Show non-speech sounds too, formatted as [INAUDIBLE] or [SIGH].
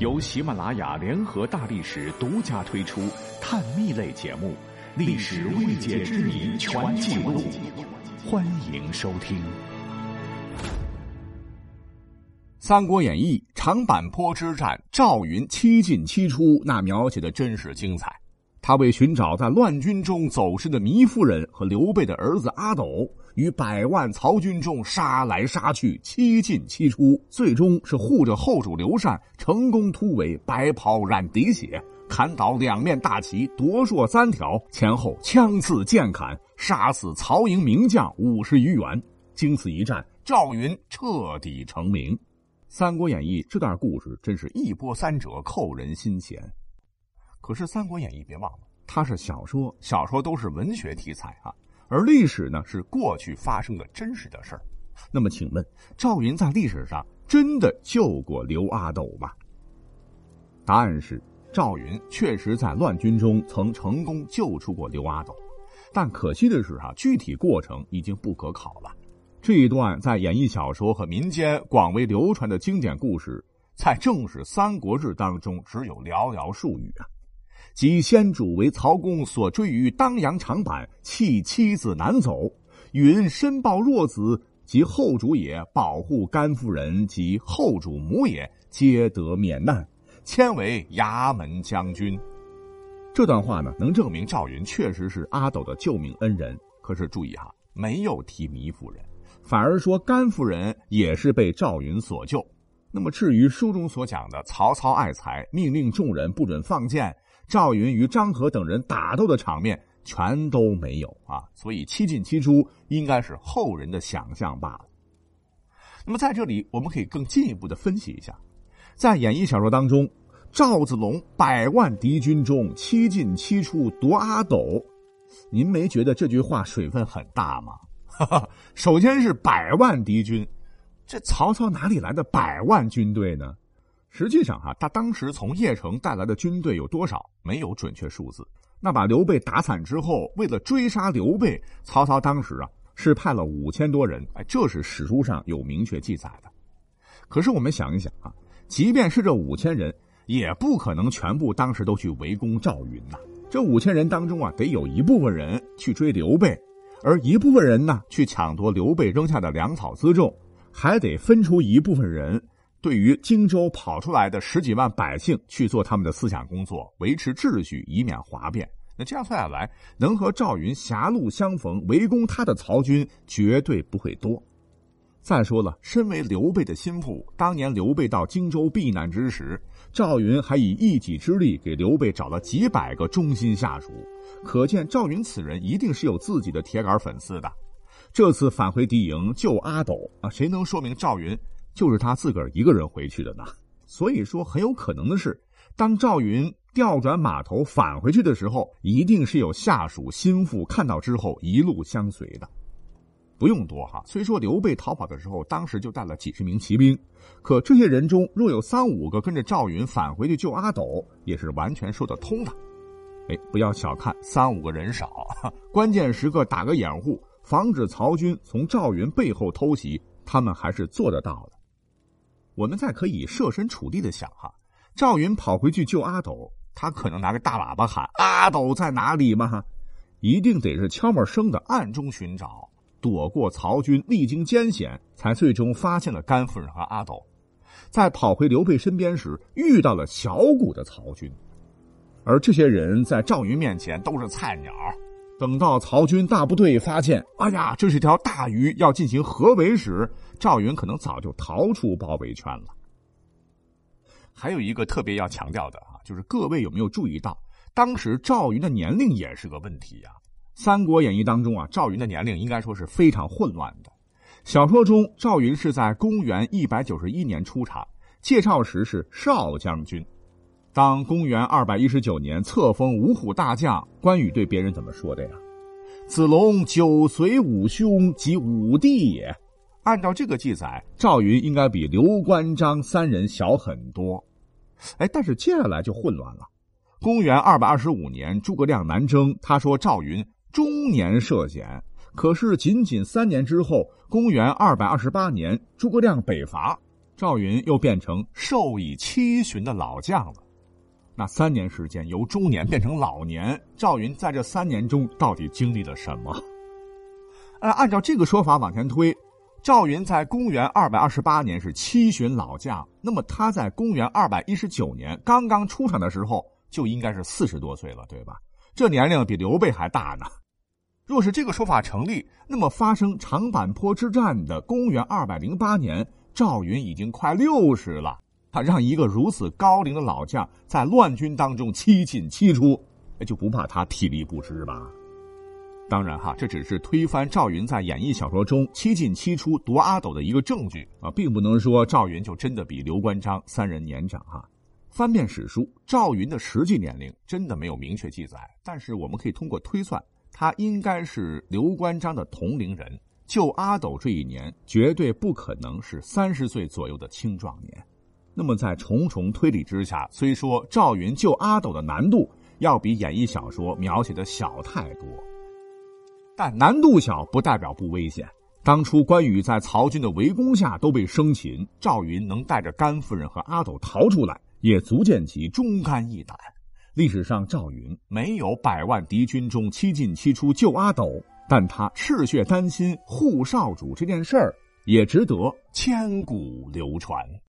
由喜马拉雅联合大历史独家推出探秘类节目《历史未解之谜全记录》，欢迎收听。《三国演义》长坂坡之战，赵云七进七出，那描写的真是精彩。他为寻找在乱军中走失的糜夫人和刘备的儿子阿斗，与百万曹军中杀来杀去，七进七出，最终是护着后主刘禅成功突围，白袍染敌血，砍倒两面大旗，夺槊三条，前后枪刺剑砍，杀死曹营名将五十余员。经此一战，赵云彻底成名。《三国演义》这段故事真是一波三折，扣人心弦。可是《三国演义》别忘了，它是小说，小说都是文学题材啊，而历史呢是过去发生的真实的事儿。那么，请问赵云在历史上真的救过刘阿斗吗？答案是，赵云确实在乱军中曾成功救出过刘阿斗，但可惜的是啊，具体过程已经不可考了。这一段在演义小说和民间广为流传的经典故事，在正史《三国志》当中只有寥寥数语啊。即先主为曹公所追于当阳长坂，弃妻子南走。云申报弱子，及后主也，保护甘夫人及后主母也，皆得免难，迁为衙门将军。这段话呢，能证明赵云确实是阿斗的救命恩人。可是注意哈，没有提糜夫人，反而说甘夫人也是被赵云所救。那么至于书中所讲的曹操爱才，命令众人不准放箭。赵云与张合等人打斗的场面全都没有啊，所以七进七出应该是后人的想象罢了。那么在这里，我们可以更进一步的分析一下，在演义小说当中，赵子龙百万敌军中七进七出夺阿斗，您没觉得这句话水分很大吗？哈 [LAUGHS] 哈首先是百万敌军，这曹操哪里来的百万军队呢？实际上，哈，他当时从邺城带来的军队有多少，没有准确数字。那把刘备打惨之后，为了追杀刘备，曹操当时啊是派了五千多人，哎，这是史书上有明确记载的。可是我们想一想啊，即便是这五千人，也不可能全部当时都去围攻赵云呐。这五千人当中啊，得有一部分人去追刘备，而一部分人呢去抢夺刘备扔下的粮草辎重，还得分出一部分人。对于荆州跑出来的十几万百姓去做他们的思想工作，维持秩序，以免哗变。那这样算下来，能和赵云狭路相逢围攻他的曹军绝对不会多。再说了，身为刘备的心腹，当年刘备到荆州避难之时，赵云还以一己之力给刘备找了几百个忠心下属，可见赵云此人一定是有自己的铁杆粉丝的。这次返回敌营救阿斗啊，谁能说明赵云？就是他自个儿一个人回去的呢，所以说很有可能的是，当赵云调转马头返回去的时候，一定是有下属心腹看到之后一路相随的。不用多哈，虽说刘备逃跑的时候，当时就带了几十名骑兵，可这些人中若有三五个跟着赵云返回去救阿斗，也是完全说得通的。哎，不要小看三五个人少，[LAUGHS] 关键时刻打个掩护，防止曹军从赵云背后偷袭，他们还是做得到的。我们再可以设身处地的想哈，赵云跑回去救阿斗，他可能拿个大喇叭喊“阿斗在哪里”吗？一定得是悄没声的暗中寻找，躲过曹军，历经艰险，才最终发现了甘夫人和阿斗。在跑回刘备身边时，遇到了小股的曹军，而这些人在赵云面前都是菜鸟。等到曹军大部队发现，哎呀，这是条大鱼，要进行合围时，赵云可能早就逃出包围圈了。还有一个特别要强调的啊，就是各位有没有注意到，当时赵云的年龄也是个问题呀？《三国演义》当中啊，赵云的年龄应该说是非常混乱的。小说中，赵云是在公元一百九十一年出场，介绍时是少将军。当公元二百一十九年册封五虎大将，关羽对别人怎么说的呀？子龙九随五兄及五弟也。按照这个记载，赵云应该比刘关张三人小很多。哎，但是接下来就混乱了。公元二百二十五年，诸葛亮南征，他说赵云中年涉险。可是仅仅三年之后，公元二百二十八年，诸葛亮北伐。赵云又变成授以七旬的老将了。那三年时间，由中年变成老年，赵云在这三年中到底经历了什么？呃，按照这个说法往前推，赵云在公元二百二十八年是七旬老将，那么他在公元二百一十九年刚刚出场的时候，就应该是四十多岁了，对吧？这年龄比刘备还大呢。若是这个说法成立，那么发生长坂坡之战的公元二百零八年，赵云已经快六十了。他让一个如此高龄的老将在乱军当中七进七出，就不怕他体力不支吧？当然哈，这只是推翻赵云在演义小说中七进七出夺阿斗的一个证据啊，并不能说赵云就真的比刘关张三人年长哈。翻遍史书，赵云的实际年龄真的没有明确记载，但是我们可以通过推算，他应该是刘关张的同龄人。就阿斗这一年，绝对不可能是三十岁左右的青壮年。那么，在重重推理之下，虽说赵云救阿斗的难度要比演义小说描写的小太多。但难度小不代表不危险。当初关羽在曹军的围攻下都被生擒，赵云能带着甘夫人和阿斗逃出来，也足见其忠肝义胆。历史上赵云没有百万敌军中七进七出救阿斗，但他赤血丹心护少主这件事儿也值得千古流传。